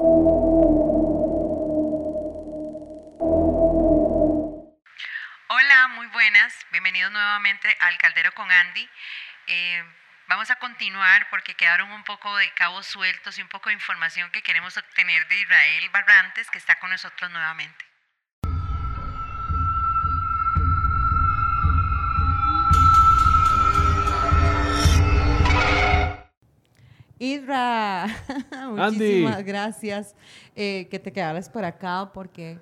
Hola, muy buenas. Bienvenidos nuevamente al Caldero con Andy. Eh, vamos a continuar porque quedaron un poco de cabos sueltos y un poco de información que queremos obtener de Israel Barrantes, que está con nosotros nuevamente. Isra, muchísimas gracias eh, que te quedaras por acá porque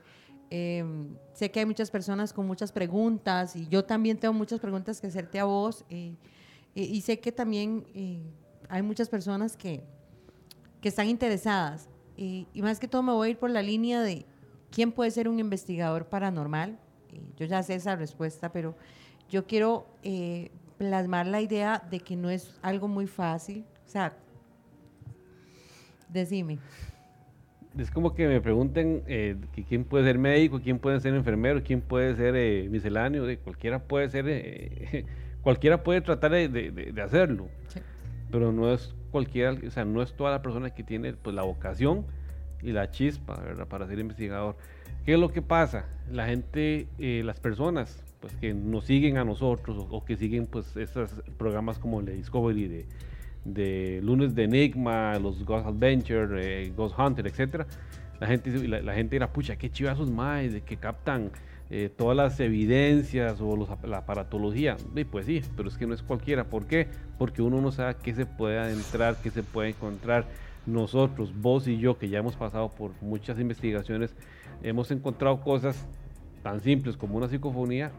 em, sé que hay muchas personas con muchas preguntas y yo también tengo muchas preguntas que hacerte a vos eh, y sé que también eh, hay muchas personas que, que están interesadas y, y, más que todo me voy a ir por la línea de quién puede ser un investigador paranormal. yo ya sé esa respuesta, pero yo quiero plasmar la idea de que no es algo muy fácil. O sea, Decime. Es como que me pregunten eh, quién puede ser médico, quién puede ser enfermero, quién puede ser eh, misceláneo, de cualquiera puede ser, eh, cualquiera puede tratar de, hacerlo, pero no es cualquiera, o sea, no es toda la persona que tiene pues la vocación y la chispa, ¿verdad? Para ser investigador. ¿Qué es lo que pasa? La gente, las personas, pues que nos siguen a nosotros o, o que siguen pues esos programas como el de Discovery de de lunes de Enigma, los Ghost Adventure, eh, Ghost Hunter, etc. La gente, la, gente era, pucha, qué chivazos más, de que captan eh, todas las evidencias o la aparatología. Y pues sí, pero es que no es cualquiera. ¿Por qué? Porque uno no sabe qué se puede adentrar, qué se puede encontrar. Nosotros, vos y yo, que ya hemos pasado por muchas investigaciones, hemos encontrado cosas tan simples como una psicofonía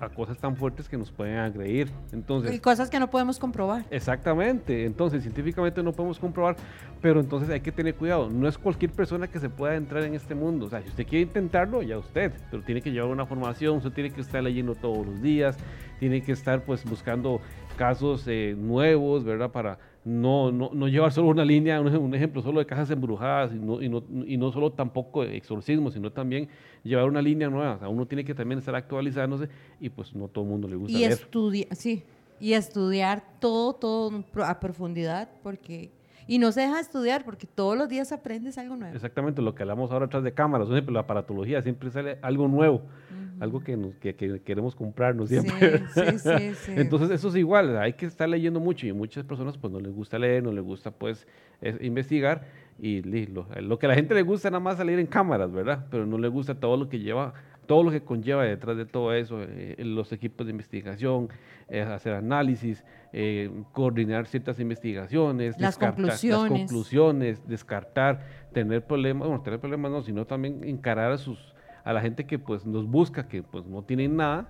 a cosas tan fuertes que nos pueden agredir. Entonces, y cosas que no podemos comprobar. Exactamente, entonces científicamente no podemos comprobar, pero entonces hay que tener cuidado. No es cualquier persona que se pueda entrar en este mundo. O sea, si usted quiere intentarlo, ya usted, pero tiene que llevar una formación, usted tiene que estar leyendo todos los días, tiene que estar pues buscando casos eh, nuevos, ¿verdad? Para no, no, no, llevar solo una línea, un, ejemplo solo de cajas embrujadas y no, y no, y no solo tampoco exorcismo, sino también llevar una línea nueva. O sea, uno tiene que también estar actualizándose y pues no todo el mundo le gusta y estudiar, sí, y estudiar todo, todo a profundidad, porque y no se deja estudiar porque todos los días aprendes algo nuevo. Exactamente, lo que hablamos ahora atrás de cámaras, por ejemplo, la aparatología, siempre sale algo nuevo, algo que, nos, que, queremos comprarnos siempre. Sí, sí, sí, Entonces eso es igual, hay que estar leyendo mucho y muchas personas pues no les gusta leer, no les gusta pues investigar y lo, lo que a la gente le gusta nada más salir en cámaras, ¿verdad? Pero no le gusta todo lo que lleva todo lo que conlleva detrás de todo eso, eh, los equipos de investigación, eh, hacer análisis, eh, coordinar ciertas investigaciones, las conclusiones. las conclusiones, descartar, tener problemas, bueno, tener problemas no, sino también encarar a sus a la gente que pues nos busca, que pues no tienen nada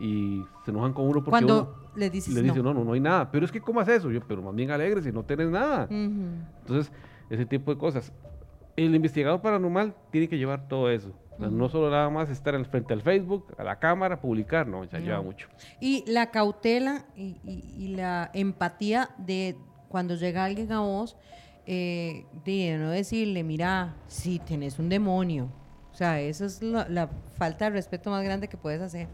y se enojan con uno porque Cuando le dices le dice, no. no, no, hay nada. Pero es que, ¿cómo haces eso? Yo, pero más bien alegre si no tienes nada. Entonces, ese tipo de cosas. El investigador paranormal tiene que llevar todo eso. No solo nada más estar al frente al Facebook, a la cámara, publicar, no, ya lleva mucho. Y la cautela y, la empatía de cuando llega alguien a vos, eh, de no decirle, mira, si tenés un demonio. O sea, esa es la falta de respeto más grande que puedes hacer.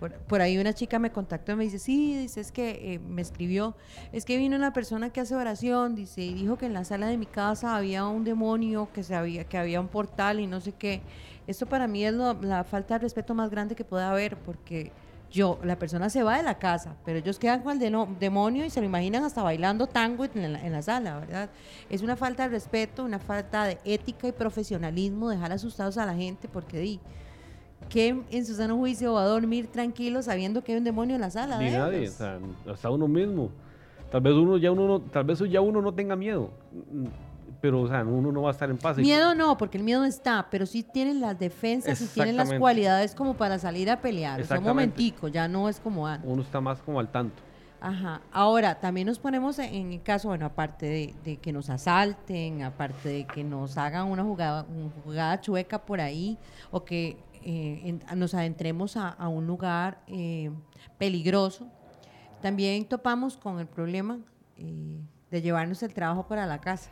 Por, ahí una chica me contactó y me dice, sí, dice, es que eh, me escribió, es que vino una persona que hace oración, dice, y dijo que en la sala de mi casa había un demonio, que, se había, que había un portal y no sé qué. Esto para mí es la falta de respeto más grande que puede haber, porque yo, la persona se va de la casa, pero ellos quedan con el demonio y se lo imaginan hasta bailando tango en la, en la, sala, ¿verdad? Es una falta de respeto, una falta de ética y profesionalismo dejar asustados a la gente porque di, ¿quién en su sano juicio va a dormir tranquilo sabiendo que hay un demonio en la sala? Ni nadie, o sea, hasta uno mismo. Tal vez uno ya uno no, tal vez ya uno no tenga miedo, pero o sea, uno no va a estar en paz. Miedo no, porque el miedo está, pero sí tienen las defensas y tienen las cualidades como para salir a pelear. O sea, un momentico, ya no es como antes. Uno está más como al tanto. Ajá. Ahora, también nos ponemos en el caso, bueno, aparte de, que nos asalten, aparte de que nos hagan una jugada, una jugada chueca por ahí, o que eh, nos adentremos a, un lugar eh, peligroso, también topamos con el problema eh, de llevarnos el trabajo para la casa.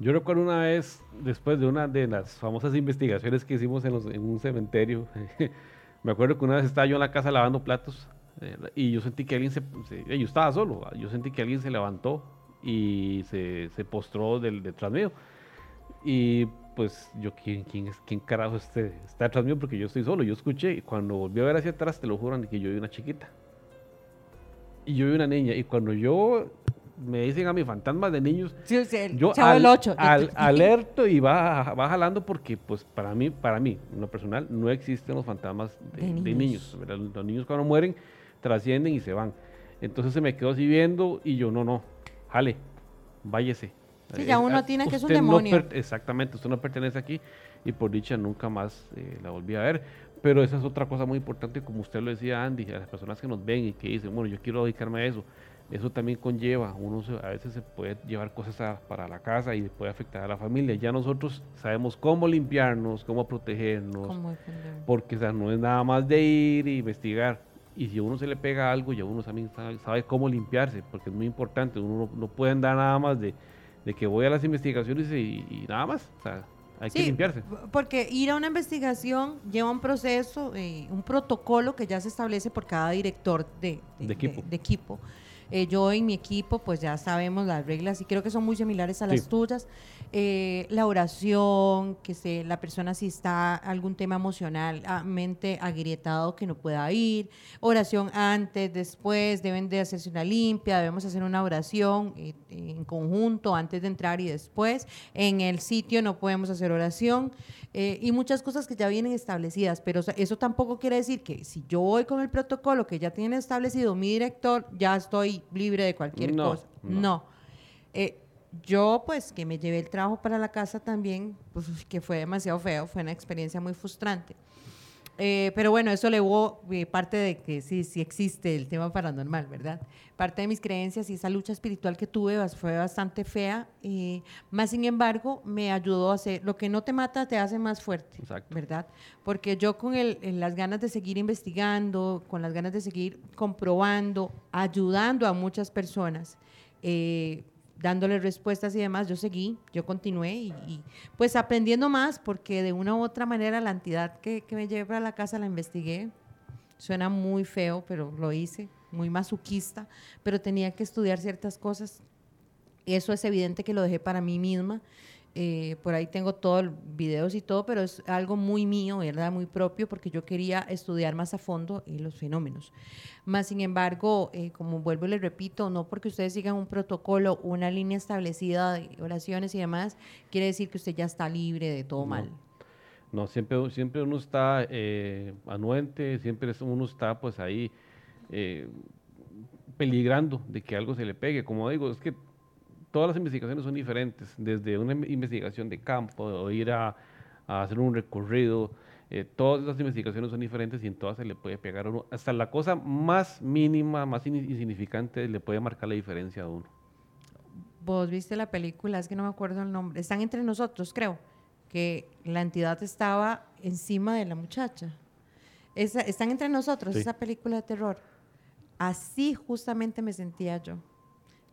Yo recuerdo una vez, después de una de las famosas investigaciones que hicimos en, un cementerio, me acuerdo que una vez estaba yo en la casa lavando platos y yo sentí que alguien se, yo estaba solo, yo sentí que alguien se levantó y se, se postró del, detrás mío Y pues yo, ¿quién, quién, quién carajo este, está detrás mío? Porque yo estoy solo, yo escuché y cuando volví a ver hacia atrás, te lo juro, que yo vi una chiquita. Y yo vi una niña. Y cuando yo me dicen a mi fantasmas de niños, Sí, el yo chavo al- alerto y va, va jalando porque pues para mí, para mí, en lo personal, no existen los fantasmas de, De de niños. Los niños cuando mueren trascienden y se van. Entonces se me quedó así viendo y yo, no, no, jale, váyese. Sí, ya Eh, uno ah, atiene que es un no demonio. exactamente, usted no pertenece aquí y por dicha nunca más eh, la volví a ver. Pero esa es otra cosa muy importante, como usted lo decía, Andy, a las personas que nos ven y que dicen, bueno, yo quiero dedicarme a eso. Eso también conlleva, uno se- a veces se puede llevar cosas a- para la casa y puede afectar a la familia. Ya nosotros sabemos cómo limpiarnos, cómo protegernos, porque o sea, no es nada más de ir e investigar. Y si a uno se le pega algo, ya uno también sabe, sabe cómo limpiarse, porque es muy importante. Uno no, no puede andar nada más de, de que voy a las investigaciones y, y nada más. O sea, hay que limpiarse. porque ir a una investigación lleva un proceso, eh, un protocolo que ya se establece por cada director de, De equipo. de equipo. Eh, yo en mi equipo, pues ya sabemos las reglas y creo que son muy similares a las Sí. tuyas. Eh, la oración, que se, la persona si está algún tema emocionalmente agrietado que no pueda ir, oración antes, después, deben de hacerse una limpia, debemos hacer una oración eh, en conjunto antes de entrar y después. En el sitio no podemos hacer oración eh, y muchas cosas que ya vienen establecidas, pero eso tampoco quiere decir que si yo voy con el protocolo que ya tiene establecido mi director, ya estoy libre de cualquier No, cosa. no. no. Eh, yo, pues, que me llevé el trabajo para la casa también, pues, que fue demasiado feo, fue una experiencia muy frustrante. Eh, pero bueno, eso elevó eh, parte de que sí, sí existe el tema paranormal, ¿verdad? Parte de mis creencias y esa lucha espiritual que tuve fue bastante fea, eh, más sin embargo me ayudó a hacer, lo que no te mata te hace más fuerte, Exacto. ¿verdad? Porque yo con el, las ganas de seguir investigando, con las ganas de seguir comprobando, ayudando a muchas personas, eh, dándole respuestas y demás, yo seguí, yo continué y, pues aprendiendo más porque de una u otra manera la entidad que, que me llevé para la casa la investigué. Suena muy feo, pero lo hice, muy masoquista, pero tenía que estudiar ciertas cosas. Eso es evidente que lo dejé para mí misma. Eh, por ahí tengo todos los videos y todo, pero es algo muy mío, ¿verdad? Muy propio, porque yo quería estudiar más a fondo eh, los fenómenos. Más sin embargo, eh, como vuelvo y les repito, no porque ustedes sigan un protocolo, una línea establecida de oraciones y demás, quiere decir que usted ya está libre de todo No. mal. No, siempre, siempre uno está eh, anuente, siempre uno está pues ahí eh, peligrando de que algo se le pegue. Como digo, es que todas las investigaciones son diferentes, desde una in- investigación de campo, o ir a, a hacer un recorrido, eh, todas las investigaciones son diferentes y en todas se le puede pegar a uno. Hasta la cosa más mínima, más in- insignificante, le puede marcar la diferencia a uno. Vos viste la película, es que no me acuerdo el nombre, están entre nosotros, creo, que la entidad estaba encima de la muchacha. Esa- están entre nosotros, Sí. esa película de terror. Así justamente me sentía yo.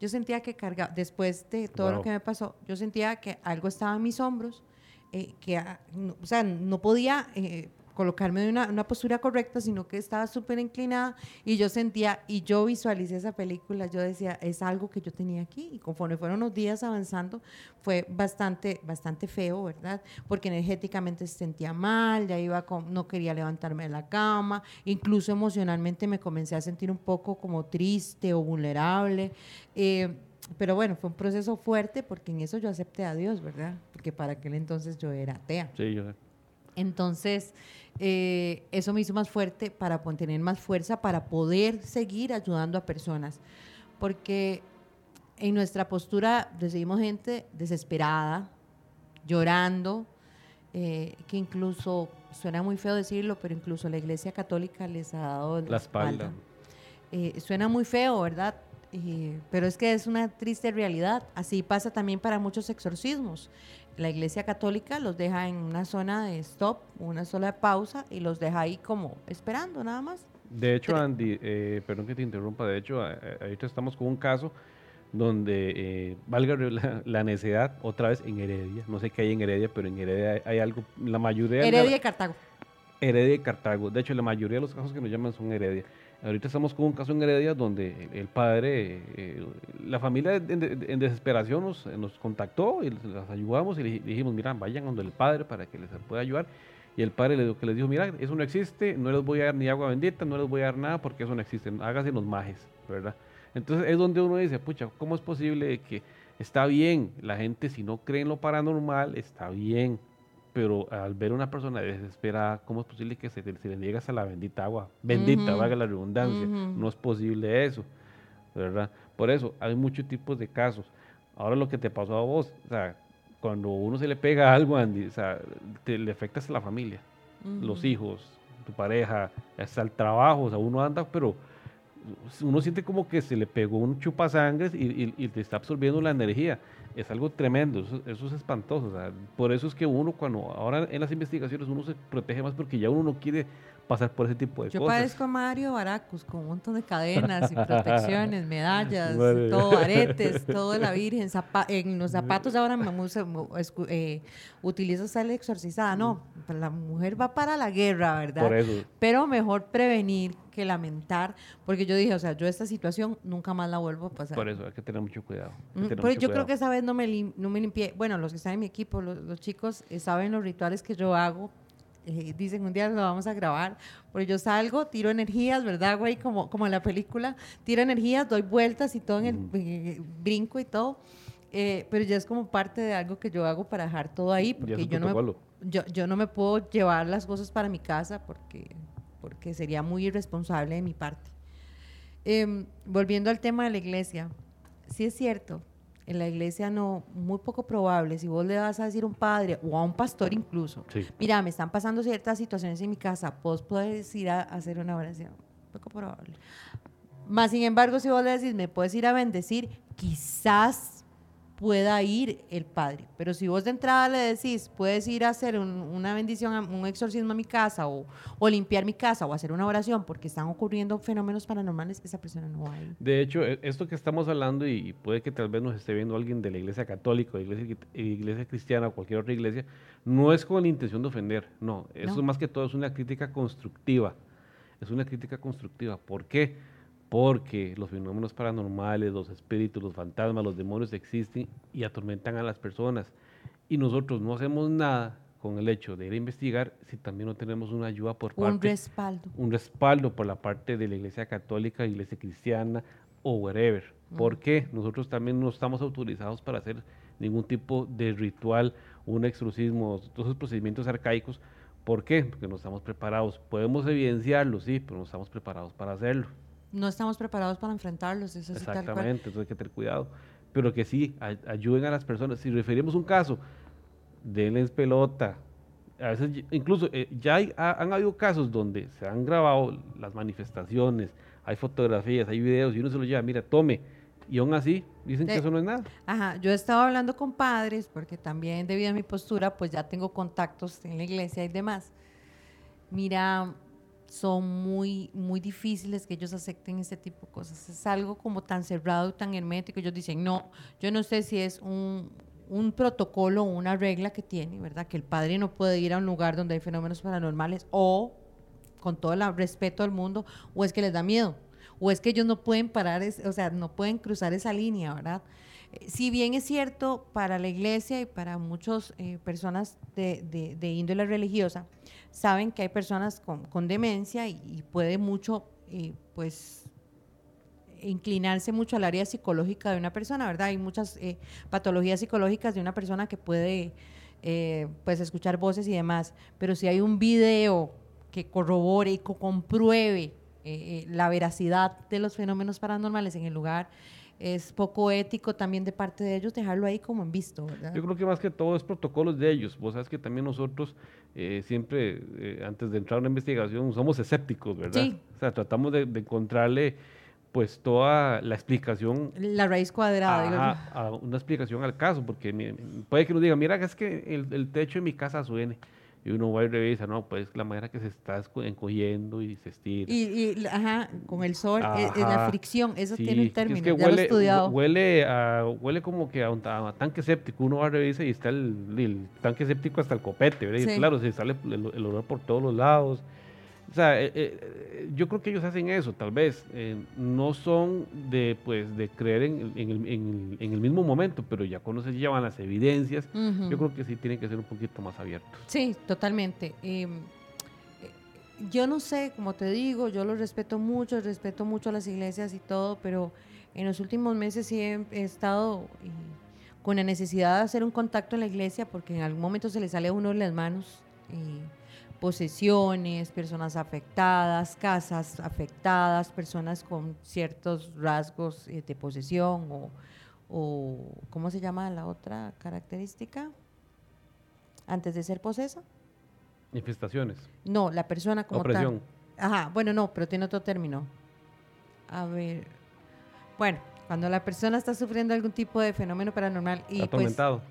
Yo sentía que cargaba, después de todo lo que me pasó, yo sentía que algo estaba en mis hombros, eh, que, ah, o sea, no podía eh, colocarme en una, una postura correcta, sino que estaba súper inclinada y yo sentía, y yo visualicé esa película, yo decía, es algo que yo tenía aquí, y conforme fueron los días avanzando, fue bastante, bastante feo, ¿verdad? Porque energéticamente se sentía mal, ya iba con, no quería levantarme de la cama, incluso emocionalmente me comencé a sentir un poco como triste o vulnerable. eh, pero bueno, fue un proceso fuerte porque en eso yo acepté a Dios, ¿verdad? Porque para aquel entonces yo era atea. Sí, yo. Entonces, eh, eso me hizo más fuerte para tener más fuerza para poder seguir ayudando a personas. Porque en nuestra postura recibimos gente desesperada, llorando, eh, que incluso, suena muy feo decirlo, pero incluso la Iglesia Católica les ha dado La espalda. eh, suena muy feo, ¿verdad? Eh, pero es que es una triste realidad. Así pasa también para muchos exorcismos. La Iglesia Católica los deja en una zona de stop, una sola pausa, y los deja ahí como esperando nada más. De hecho, Andy, eh, perdón que te interrumpa, de hecho, ahorita estamos con un caso donde, eh, valga la, la necedad, otra vez en Heredia, no sé qué hay en Heredia, pero en Heredia hay, hay algo, la mayoría Heredia y Cartago. Heredia y Cartago, de hecho, la mayoría de los casos que nos llaman son Heredia. Ahorita estamos con un caso en Heredia donde el padre, eh, la familia en, desesperación nos, nos, contactó y las ayudamos y le dijimos, mira, vayan donde el padre para que les pueda ayudar. Y el padre le, que les dijo, mira, eso no existe, no les voy a dar ni agua bendita, no les voy a dar nada porque eso no existe, hágase los majes, ¿verdad? Entonces es donde uno dice, pucha, ¿cómo es posible que está bien, la gente si no cree en lo paranormal, está bien, pero al ver a una persona desesperada, ¿cómo es posible que se, le niegue a la bendita agua? Bendita, valga la redundancia, no es posible eso, ¿verdad? Por eso hay muchos tipos de casos. Ahora lo que te pasó a vos, o sea, cuando uno se le pega algo, Andy, o sea, te, le afectas a la familia, los hijos, tu pareja, hasta el trabajo, o sea, uno anda, pero uno siente como que se le pegó un chupasangres y, y, te está absorbiendo la energía. Es algo tremendo, eso, es espantoso. O sea, por eso es que uno, cuando ahora en las investigaciones, uno se protege más porque ya uno no quiere pasar por ese tipo de Yo cosas. Yo padezco a Mario Baracus con un montón de cadenas y protecciones, medallas, todo, aretes, todo de la Virgen, en los zapatos ahora me eh, utilizo sal exorcizada. No, la mujer va para la guerra, ¿verdad? Por eso. Pero mejor prevenir que lamentar, porque yo dije, o sea, yo esta situación nunca más la vuelvo a pasar. Por eso hay que tener mucho cuidado. Mm, yo creo que esa vez no me, no me limpié, bueno, los que están en mi equipo, los, chicos eh, saben los rituales que yo hago eh, dicen un día lo vamos a grabar, porque yo salgo, tiro energías, ¿verdad, güey? Como, como en la película, tiro energías, doy vueltas y todo en el eh, brinco y todo. Eh, pero ya es como parte de algo que yo hago para dejar todo ahí, porque yo no, me, yo, yo, no me puedo llevar las cosas para mi casa porque, porque sería muy irresponsable de mi parte. Em, volviendo al tema de la iglesia, sí es cierto, en la iglesia no, muy poco probable, si vos le vas a decir a un padre o a un pastor incluso, mira, me están pasando ciertas situaciones en mi casa, vos puedes ir a, hacer una oración, poco probable. Más sin embargo, si vos le decís, me puedes ir a bendecir, quizás pueda ir el padre. Pero si vos de entrada le decís, puedes ir a hacer una bendición, un exorcismo a mi casa o, limpiar mi casa o hacer una oración porque están ocurriendo fenómenos paranormales, esa persona no va a ir. De hecho, e, esto que estamos hablando y puede que tal vez nos esté viendo alguien de la iglesia católica, iglesia, iglesia cristiana o cualquier otra iglesia, no es con la intención de ofender, no, eso más que todo es una crítica constructiva. Es una crítica constructiva. ¿Por qué? Porque los fenómenos paranormales, los espíritus, los fantasmas, los demonios existen y atormentan a las personas. Y nosotros no hacemos nada con el hecho de ir a investigar si también no tenemos una ayuda por parte... Un respaldo. Un respaldo por la parte de la iglesia católica, iglesia cristiana o whatever. Porque nosotros también no estamos autorizados para hacer ningún tipo de ritual, un exorcismo, todos esos procedimientos arcaicos. ¿Por qué? Porque no estamos preparados. Podemos evidenciarlo, sí, pero no estamos preparados para hacerlo no estamos preparados para enfrentarlos. Eso Exactamente, entonces hay que tener cuidado. Pero que sí, ayuden a las personas. Si referimos un caso, denles pelota. A veces, incluso eh, ya han habido casos donde se han grabado las manifestaciones, hay fotografías, hay videos y uno se los lleva, mira, tome. Y aún así dicen que eso no es nada. Ajá, yo he estado hablando con padres porque también debido a mi postura, pues ya tengo contactos en la iglesia y demás. Mira, son muy, muy difíciles que ellos acepten este tipo de cosas. Es algo como tan cerrado y tan hermético. Ellos dicen, no, yo no sé si es un, un protocolo o una regla que tiene, ¿verdad? Que el padre no puede ir a un lugar donde hay fenómenos paranormales o, con todo el respeto del mundo, o es que les da miedo, o es que ellos no pueden parar, o sea, no pueden cruzar esa línea, ¿verdad? Si bien es cierto para la iglesia y para muchas eh, personas de, de, índole religiosa, saben que hay personas con, demencia y, puede mucho, eh, pues, inclinarse mucho al área psicológica de una persona, ¿verdad? Hay muchas eh, patologías psicológicas de una persona que puede, pues, escuchar voces y demás, pero si hay un video que corrobore y compruebe la veracidad de los fenómenos paranormales en el lugar, es poco ético también de parte de ellos dejarlo ahí como en visto, ¿verdad? Yo creo que más que todo es protocolos de ellos. Vos sabes que también nosotros eh, siempre, eh, antes de entrar a una investigación, somos escépticos, ¿verdad? Sí. O sea, tratamos de, encontrarle pues toda la explicación. La raíz cuadrada. A, una explicación al caso, porque puede que nos diga, mira, es que el, el techo de mi casa suene y uno va y revisa, no, pues la manera que se está encogiendo y se estira. Y, y ajá, con el sol, es, la fricción, eso tiene un término, ya huele, lo he estudiado. Huele, a, huele como que a un tanque séptico, uno va a revisar y está el, tanque séptico hasta el copete, ¿verdad? Y claro, se sale el, olor por todos los lados. O sea, eh, eh, yo creo que ellos hacen eso, tal vez. eh, no son de, pues, de creer en, en el, en- en el mismo momento, pero ya cuando se llevan las evidencias, Ujú. yo creo que sí tienen que ser un poquito más abiertos. Sí, totalmente. Eh, eh, yo no sé, como te digo, yo lo respeto mucho, respeto mucho a las iglesias y todo, pero en los últimos meses sí he, he estado eh, con la necesidad de hacer un contacto en la iglesia porque en algún momento se le sale a uno de las manos. eh, posesiones, personas afectadas, casas afectadas, personas con ciertos rasgos eh, de posesión o, o, ¿cómo se llama la otra característica? Antes de ser posesa. Infestaciones, No, la persona como opresión. tal. Ajá, bueno, no, pero tiene otro término. A ver. Bueno, cuando la persona está sufriendo algún tipo de fenómeno paranormal y pues atormentado.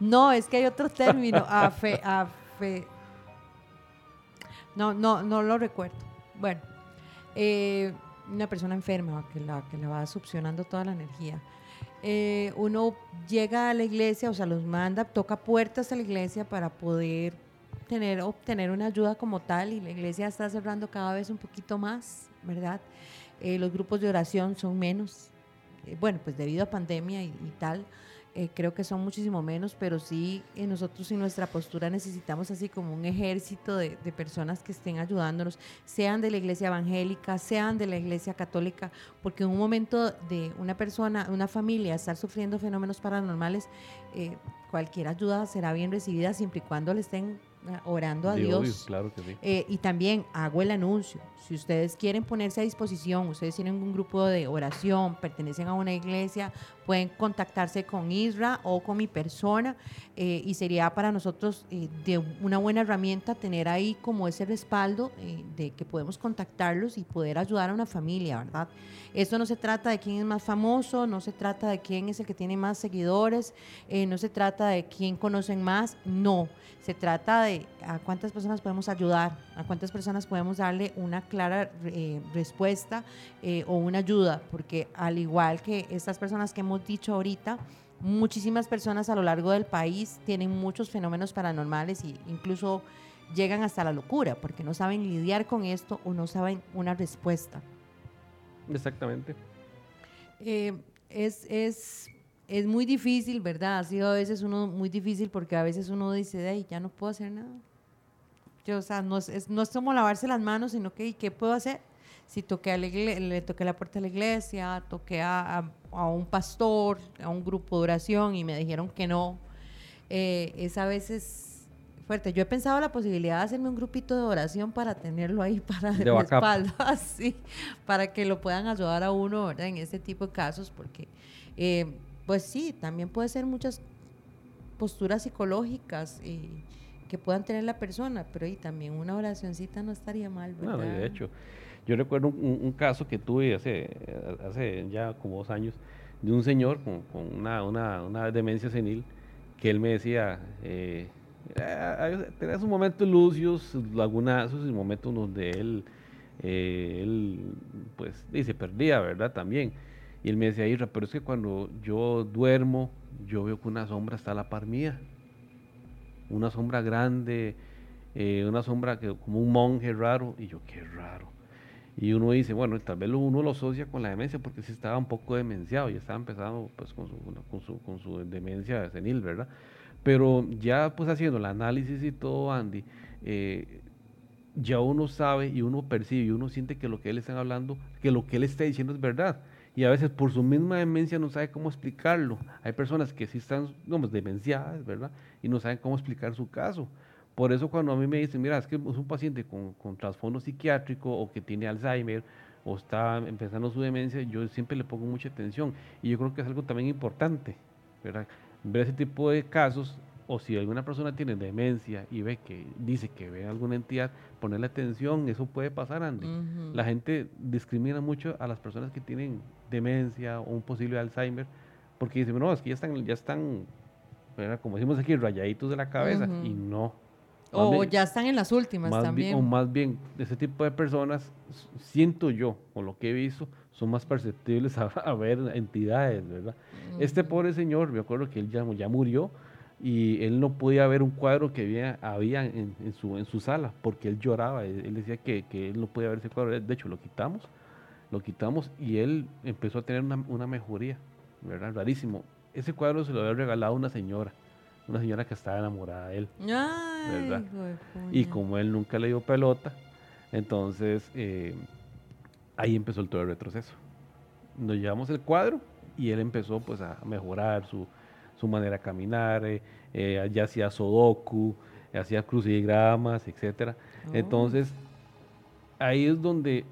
no, es que hay otro término, afe, afe- No, no, no lo recuerdo. Bueno, eh, una persona enferma que la, que le va succionando toda la energía. Eh, uno llega a la iglesia, o sea, los manda, toca puertas a la iglesia para poder tener, obtener una ayuda como tal y la iglesia está cerrando cada vez un poquito más, ¿verdad? Eh, los grupos de oración son menos, bueno, pues debido a pandemia y tal, eh, creo que son muchísimo menos, pero sí eh, nosotros en nuestra postura necesitamos así como un ejército de, personas que estén ayudándonos, sean de la iglesia evangélica, sean de la iglesia católica, porque en un momento de una persona, una familia estar sufriendo fenómenos paranormales, eh, cualquier ayuda será bien recibida siempre y cuando le estén orando a Dios. obvio, claro que sí. Eh, y también hago el anuncio. Si ustedes quieren ponerse a disposición, ustedes tienen un grupo de oración, pertenecen a una iglesia, pueden contactarse con Isra o con mi persona eh, y sería para nosotros eh, de una buena herramienta tener ahí como ese respaldo de que podemos contactarlos y poder ayudar a una familia, ¿verdad? Esto no se trata de quién es más famoso, no se trata de quién es el que tiene más seguidores, no se trata de quién conocen más, no. Se trata de a cuántas personas podemos ayudar, a cuántas personas podemos darle una clara eh, respuesta eh, o una ayuda, porque al igual que estas personas que hemos dicho ahorita, muchísimas personas a lo largo del país tienen muchos fenómenos paranormales e incluso llegan hasta la locura, porque no saben lidiar con esto o no saben una respuesta. Exactamente. Eh, es, es, es muy difícil, ¿verdad? Ha sido a veces uno muy difícil porque a veces uno dice, "Ay, ya no puedo hacer nada. Yo, o sea, no es, es- no es como lavarse las manos, sino que, ¿y ¿qué puedo hacer? Si toqué a la le toqué la puerta de la iglesia, toqué a, a- a un pastor, a un grupo de oración y me dijeron que no, eh, es a veces fuerte. Yo he pensado la posibilidad de hacerme un grupito de oración para tenerlo ahí para De backup. respaldo, así, para que lo puedan ayudar a uno, ¿verdad? En este tipo de casos, porque, eh, pues sí, también puede ser muchas posturas psicológicas eh, que puedan tener la persona, pero y también una oracioncita no estaría mal, ¿verdad? No, de hecho, yo recuerdo un, un caso que tuve hace, hace ya como dos años de un señor con, con una, una, una demencia senil que él me decía, eh, ah, tenía sus momentos lucios, lagunazos y momentos donde él, eh, él pues y se perdía, ¿verdad? También. Y él me decía, Isra, pero es que cuando yo duermo, yo veo que una sombra está a la par mía. Una sombra grande, eh, una sombra que, como un monje raro. Y yo, qué raro. Y uno dice, bueno, tal vez uno lo asocia con la demencia porque sí estaba un poco demenciado, ya estaba empezando pues con su, con su, con su demencia senil, ¿verdad? Pero ya pues haciendo el análisis y todo, Andy, eh, ya uno sabe y uno percibe y uno siente que lo que él está hablando, que lo que él está diciendo es verdad. Y a veces por su misma demencia no sabe cómo explicarlo. Hay personas que sí están, digamos, demenciadas, ¿verdad? Y no saben cómo explicar su caso. Por eso cuando a mí me dicen, mira, es que es un paciente con, con trasfondo psiquiátrico o que tiene Alzheimer o está empezando su demencia, yo siempre le pongo mucha atención. Y yo creo que es algo también importante, ¿verdad? Ver ese tipo de casos o si alguna persona tiene demencia y ve que dice que ve alguna entidad, ponerle atención, eso puede pasar, Andy. La gente discrimina mucho a las personas que tienen demencia o un posible Alzheimer porque dicen, no, es que ya están, ya están como decimos aquí, rayaditos de la cabeza Ujú. y no. O bien- ya están en las últimas también. bien, o más bien, ese tipo de personas, siento yo, o lo que he visto, son más perceptibles a, a ver entidades, ¿verdad? Este Ujú. pobre señor, me acuerdo que él ya, ya murió, y él no podía ver un cuadro que había, había en, su, en su sala porque él lloraba, él, decía que, que, él no podía ver ese cuadro, de hecho lo quitamos, lo quitamos y él empezó a tener una, una mejoría, ¿verdad? Rarísimo. Ese cuadro se lo había regalado una señora, una señora que estaba enamorada de él, ¿verdad? Y como él nunca le dio pelota, entonces eh, ahí empezó el todo el retroceso. Nos llevamos el cuadro y él empezó pues a mejorar su su manera de caminar, eh, eh, ya hacía sodoku, hacía crucigramas, etc. Oh. Entonces, ahí es donde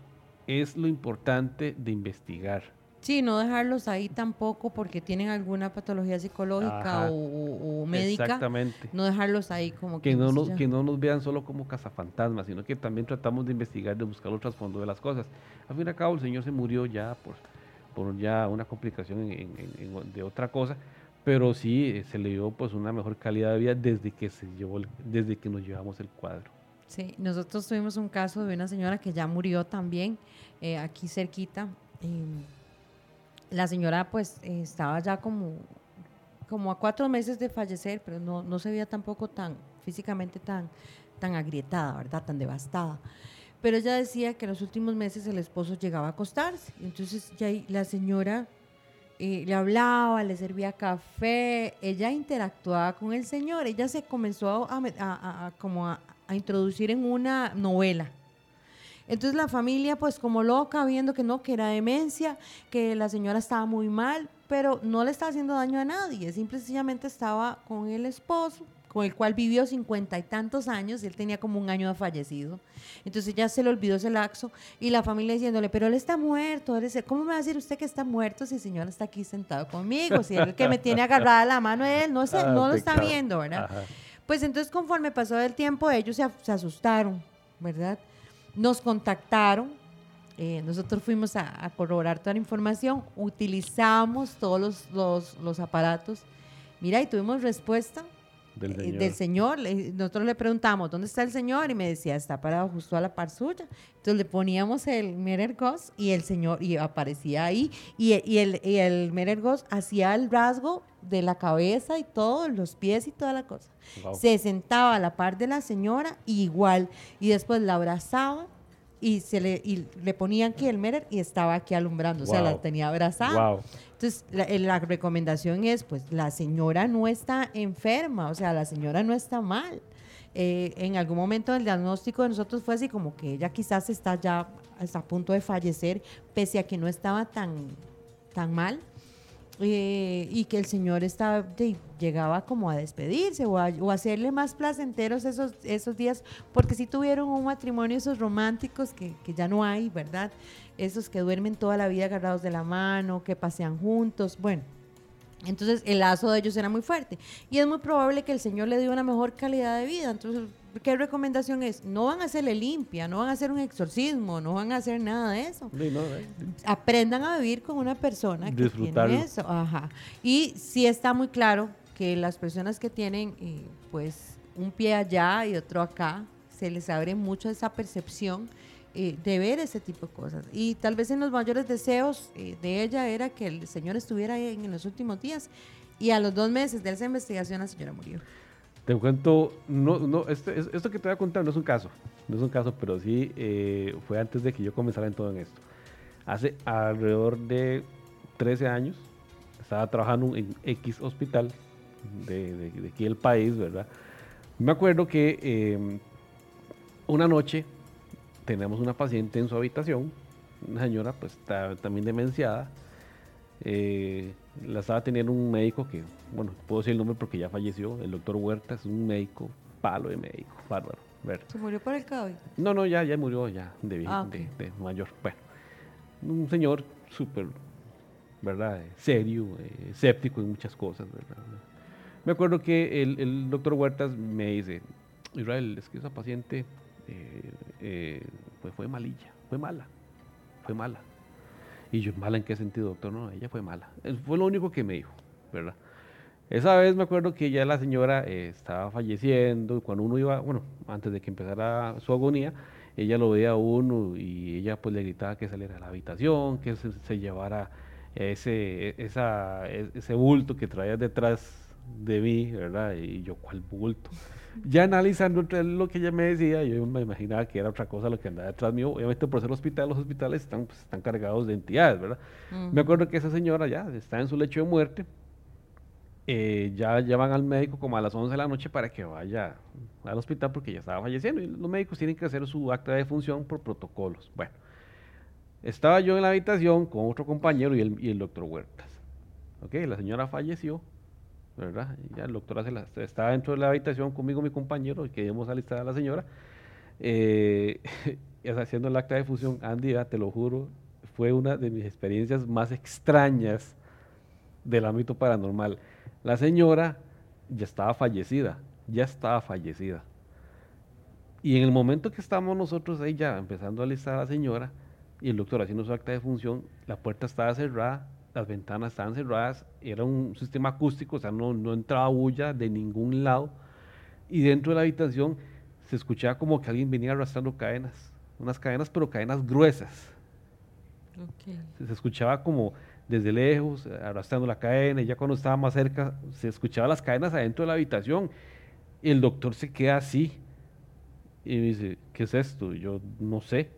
es lo importante de investigar. Sí, no dejarlos ahí tampoco porque tienen alguna patología psicológica o, médica. Exactamente. No dejarlos ahí como que, no nos, que no nos vean solo como cazafantasmas, sino que también tratamos de investigar, de buscar los trasfondos de las cosas. Al fin y al cabo, el señor se murió ya por, por ya una complicación de otra cosa, pero sí eh, se le dio pues una mejor calidad de vida desde que se llevó desde que nos llevamos el cuadro. Sí, nosotros tuvimos un caso de una señora que ya murió también eh, aquí cerquita. la señora pues estaba ya como, como a cuatro meses de fallecer, pero no, no se veía tampoco tan físicamente tan, tan agrietada, ¿verdad? Tan devastada. Pero ella decía que en los últimos meses el esposo llegaba a acostarse. Entonces ya la señora le hablaba, le servía café, ella interactuaba con el Señor, ella se comenzó a, como a, introducir en una novela. Entonces la familia, pues como loca, viendo que no, que era demencia, que la señora estaba muy mal, pero no le estaba haciendo daño a nadie, simplemente estaba con el esposo, con el cual vivió cincuenta y tantos años, y él tenía como un año de fallecido. Entonces ya se le olvidó ese laxo y la familia diciéndole, pero él está muerto, ¿cómo me va a decir usted que está muerto si el señor está aquí sentado conmigo? Si el que me tiene agarrada la mano él, no, sé, ah, no lo está viendo, ¿verdad? Pues entonces conforme pasó el tiempo, ellos se, asustaron, ¿verdad? Nos contactaron, eh, nosotros fuimos a, corroborar toda la información, utilizamos todos los, los, los aparatos, mira, y tuvimos respuesta del Señor. nosotros le preguntamos, ¿dónde está el Señor? Y me decía, está parado justo a la par suya. Entonces le poníamos el Merer y el Señor, y aparecía ahí. Y, el, y el Merer hacía el rasgo de la cabeza y todo, los pies y toda la cosa. Se sentaba a la par de la señora igual. Y después la abrazaba y se le, y le ponían aquí el Merer y estaba aquí alumbrando. O sea, la tenía abrazada. Entonces, eh, la, recomendación es, pues, la señora no está enferma, o sea, la señora no está mal. Eh, en algún momento el diagnóstico de nosotros fue así como que ella quizás está ya a punto de fallecer, pese a que no estaba tan, tan mal. Eh, y que el Señor estaba, llegaba como a despedirse o a, hacerle más placenteros esos, esos días, porque si tuvieron un matrimonio esos románticos que, que, ya no hay, ¿verdad? Esos que duermen toda la vida agarrados de la mano, que pasean juntos, bueno. Entonces el lazo de ellos era muy fuerte y es muy probable que el Señor le dio una mejor calidad de vida. Entonces ¿qué recomendación es? No van a hacerle limpia, no van a hacer un exorcismo, no van a hacer nada de eso. Eh. Aprendan a vivir con una persona que tiene eso. Ajá. Y sí está muy claro que las personas que tienen eh, pues un pie allá y otro acá, se les abre mucho esa percepción eh, de ver ese tipo de cosas. Y tal vez en los mayores deseos de ella era que el Señor estuviera ahí en los últimos días. Y a los dos meses de esa investigación la señora murió. Te cuento, no, no, este, esto que te voy a contar no es un caso, no es un caso, pero sí eh, fue antes de que yo comenzara en todo en esto. Hace alrededor de 13 años, estaba trabajando en X hospital de, aquí del país, ¿verdad? Me acuerdo que em, una noche tenemos una paciente en su habitación, una señora pues también demenciada, eh, la estaba teniendo un médico que, bueno, puedo decir el nombre porque ya falleció, el doctor Huerta, es un médico, palo de médico, bárbaro. ¿Se murió por el COVID? No, no, ya, ya murió ya de, ah, de, mayor. Bueno, un señor súper, ¿verdad? Serio, eh, escéptico en muchas cosas, ¿verdad? Me acuerdo que el, el, doctor Huertas me dice, Israel, es que esa paciente eh, pues fue malilla, fue mala, fue mala. Y yo, ¿mala en qué sentido, doctor? No, ella fue mala. Fue lo único que me dijo, ¿verdad? Esa vez me acuerdo que ya la señora eh, estaba falleciendo y cuando uno iba, bueno, antes de que empezara su agonía, ella lo veía a uno y ella pues le gritaba que saliera a la habitación, que se, llevara ese, esa, ese bulto que traía detrás de mí, ¿verdad? Y yo, ¿cuál bulto? Ya analizando lo que ella me decía, yo me imaginaba que era otra cosa lo que andaba detrás mío. Obviamente por ser hospital, los hospitales están, pues, están cargados de entidades, ¿verdad? Me acuerdo que esa señora ya está en su lecho de muerte. Eh, ya llevan al médico como a las 11 de la noche para que vaya al hospital porque ya estaba falleciendo. Y los médicos tienen que hacer su acta de función por protocolos. Bueno, estaba yo en la habitación con otro compañero y el, y el doctor Huertas. Ok, la señora falleció ¿verdad? ya el doctor hace estaba dentro de la habitación conmigo, mi compañero, y que íbamos a la señora, eh, haciendo el acta de fusión. Andy, te lo juro, fue una de mis experiencias más extrañas del ámbito paranormal. La señora ya estaba fallecida, ya estaba fallecida. Y en el momento que estábamos nosotros ahí ya empezando a alistar a la señora y el doctor haciendo su acta de función, la puerta estaba cerrada, las ventanas estaban cerradas, era un sistema acústico, o sea, no, no entraba bulla de ningún lado. Y dentro de la habitación se escuchaba como que alguien venía arrastrando cadenas, unas cadenas, pero cadenas gruesas. Se, escuchaba como desde lejos, arrastrando la cadena, y ya cuando estaba más cerca, se escuchaban las cadenas adentro de la habitación. Y el doctor se queda así. Y me dice, ¿qué es esto? yo no sé.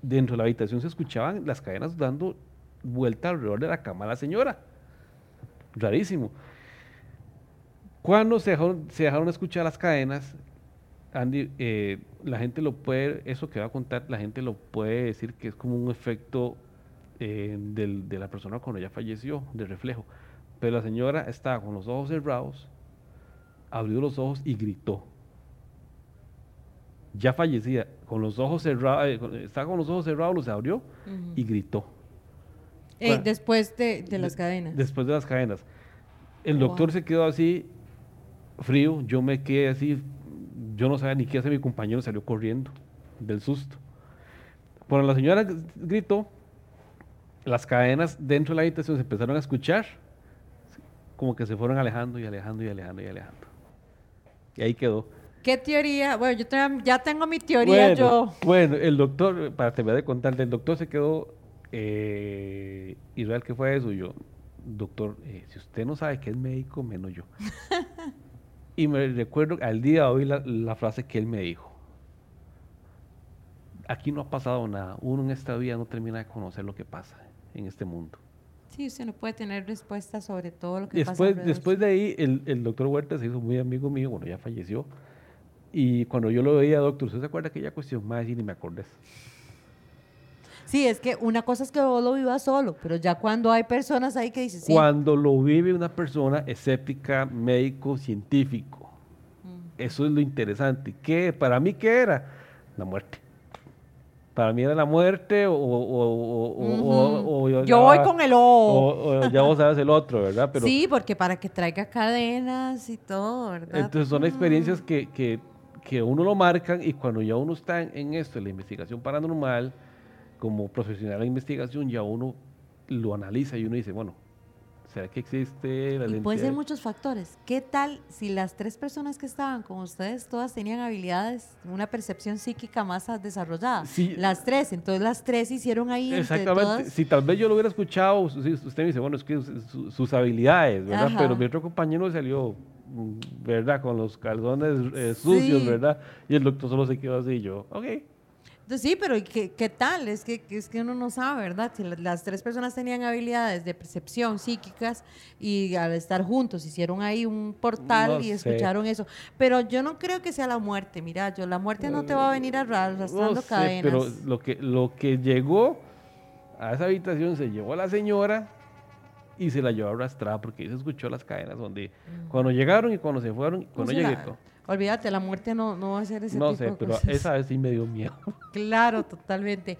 Dentro de la habitación se escuchaban las cadenas dando vuelta alrededor de la cama la señora. Rarísimo. Cuando se dejaron, se dejaron escuchar las cadenas, Andy, eh, la gente lo puede, eso que va a contar, la gente lo puede decir que es como un efecto eh, de la persona cuando ya falleció, de reflejo. Pero la señora estaba con los ojos cerrados, abrió los ojos y gritó. Ya fallecida, con los ojos cerrados, eh, estaba con los ojos cerrados, los abrió y gritó. Eh, después de, las cadenas. Después de las cadenas. El doctor se quedó así, frío, yo me quedé así, yo no sabía ni qué hacer, mi compañero salió corriendo del susto. Cuando la señora gritó, las cadenas dentro de la habitación se empezaron a escuchar, como que se fueron alejando y alejando y alejando y alejando. Y ahí quedó. ¿Qué teoría? Bueno, yo ya tengo mi teoría yo. Bueno, el doctor, para terminar de contar, el doctor se quedó eh, Israel, ¿qué fue eso? Yo, doctor, eh, si usted no sabe que es médico, menos yo. y me recuerdo al día de hoy la, frase que él me dijo. Aquí no ha pasado nada. Uno en esta vida no termina de conocer lo que pasa en este mundo. Sí, usted no puede tener respuestas sobre todo lo que después, pasa. Después de ahí, el, el, doctor Huerta se hizo muy amigo mío, bueno, ya falleció. Y cuando yo lo veía, doctor, ¿usted se acuerda que aquella cuestión? Más y ni me acordé. Sí, es que una cosa es que vos lo vivas solo, pero ya cuando hay personas ahí que dicen... Sí. Cuando lo vive una persona escéptica, médico, científico. Mm. Eso es lo interesante. ¿Qué, para mí, ¿qué era? La muerte. Para mí era la muerte o... Yo voy con el O. O, ya vos sabes el otro, ¿verdad? Pero, sí, porque para que traiga cadenas y todo, ¿verdad? Entonces son experiencias que, que, que uno lo marcan y cuando ya uno está en esto, en la investigación paranormal como profesional de investigación ya uno lo analiza y uno dice, bueno, ¿será que existe la y Puede ser muchos factores. ¿Qué tal si las tres personas que estaban con ustedes todas tenían habilidades, una percepción psíquica más desarrollada? Las tres, entonces las tres hicieron ahí. Exactamente. Si tal vez yo lo hubiera escuchado, usted me dice, bueno, es que sus habilidades, ¿verdad? Pero mi otro compañero salió, ¿verdad? Con los calzones eh, sucios, ¿verdad? Y el doctor solo se quedó así yo, ok. Sí, pero ¿qué, qué tal? Es que, es que uno no sabe, ¿verdad? Si las tres personas tenían habilidades de percepción psíquicas y al estar juntos hicieron ahí un portal y escucharon eso. Pero yo no creo que sea la muerte, mira, yo la muerte no te va a venir arrastrando no cadenas. Pero lo que, lo que llegó a esa habitación se llevó a la señora y se la llevó arrastrada porque se escuchó las cadenas donde mm. cuando llegaron y cuando se fueron, cuando llegué todo. Olvídate, la muerte no, no va a ser ese no tipo sé, pero esa vez sí me dio miedo. Claro, totalmente.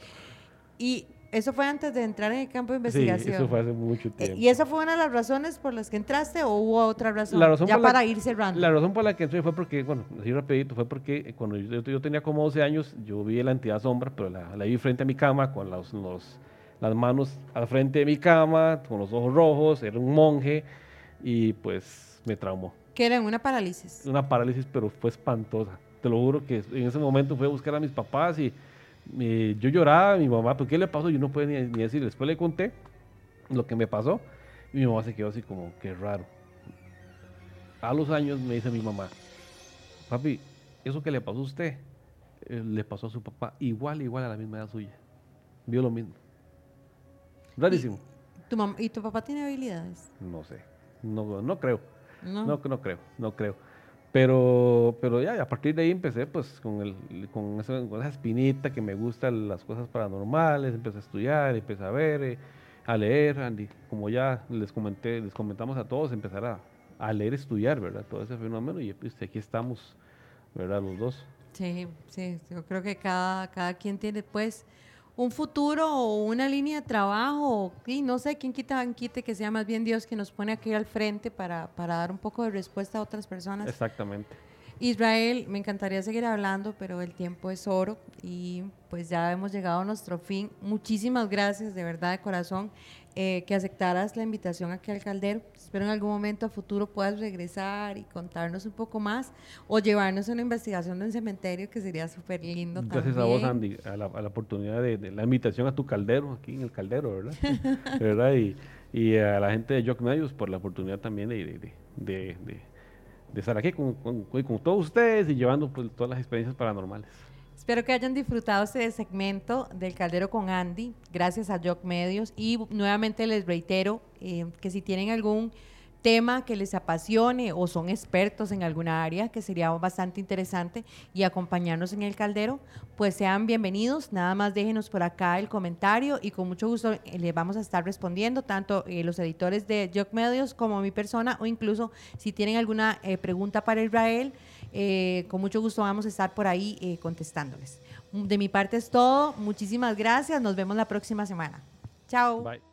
Y eso fue antes de entrar en el campo de investigación. Sí, eso fue hace mucho eh, tiempo. ¿Y esa fue una de las razones por las que entraste o hubo otra razón? La razón ya para ir cerrando. La razón por la que entré fue porque, bueno, así rapidito, fue porque cuando yo, tenía como 12 años, yo vi la entidad sombra, pero la, la vi frente a mi cama con los, los, las manos al frente de mi cama, con los ojos rojos, era un monje y pues me traumó. Que era una parálisis. Una parálisis, pero fue espantosa. Te lo juro que en ese momento fui a buscar a mis papás y yo lloraba, mi mamá, ¿por qué le pasó? Yo no puedo ni, decir. Después le conté lo que me pasó y mi mamá se quedó así como, qué raro. A los años me dice mi mamá, papi, eso que le pasó a usted, eh, le pasó a su papá igual, igual a la misma edad suya. Vio lo mismo. Rarísimo. ¿Tu mam- ¿Y tu papá tiene habilidades? No sé. No, no creo. No. No, no creo, no creo. Pero, pero ya, a partir de ahí empecé pues con, el, con, esa, con esa espinita que me gustan las cosas paranormales, empecé a estudiar, empecé a ver, eh, a leer, Andy, como ya les comenté, les comentamos a todos, empezar a, a leer, estudiar, ¿verdad? Todo ese fenómeno y pues, aquí estamos, ¿verdad? Los dos. Sí, sí, yo creo que cada, cada quien tiene pues un futuro o una línea de trabajo, y no sé, quién quita, quién quite que sea más bien Dios que nos pone aquí al frente para, para dar un poco de respuesta a otras personas. Exactamente. Israel, me encantaría seguir hablando, pero el tiempo es oro y pues ya hemos llegado a nuestro fin. Muchísimas gracias, de verdad, de corazón, eh, que aceptaras la invitación aquí al Caldero. Espero en algún momento a futuro puedas regresar y contarnos un poco más o llevarnos a una investigación de un cementerio que sería súper lindo Gracias también. a vos, Andy, a la, a la oportunidad de, de la invitación a tu caldero, aquí en el caldero, ¿verdad? ¿Verdad? Y, y a la gente de Jock Medios por la oportunidad también de, de, de, de- estar aquí con, con- con todos ustedes y llevando pues, todas las experiencias paranormales. Espero que hayan disfrutado este segmento del Caldero con Andy, gracias a Jock Medios. Y nuevamente les reitero eh, que si tienen algún tema que les apasione o son expertos en alguna área, que sería bastante interesante, y acompañarnos en el Caldero, pues sean bienvenidos. Nada más déjenos por acá el comentario y con mucho gusto eh, les vamos a estar respondiendo, tanto eh, los editores de Jock Medios como mi persona, o incluso si tienen alguna eh, pregunta para Israel. Con mucho gusto vamos a estar por ahí contestándoles. De mi parte es todo. Muchísimas gracias. Nos vemos la próxima semana. Chao. Bye.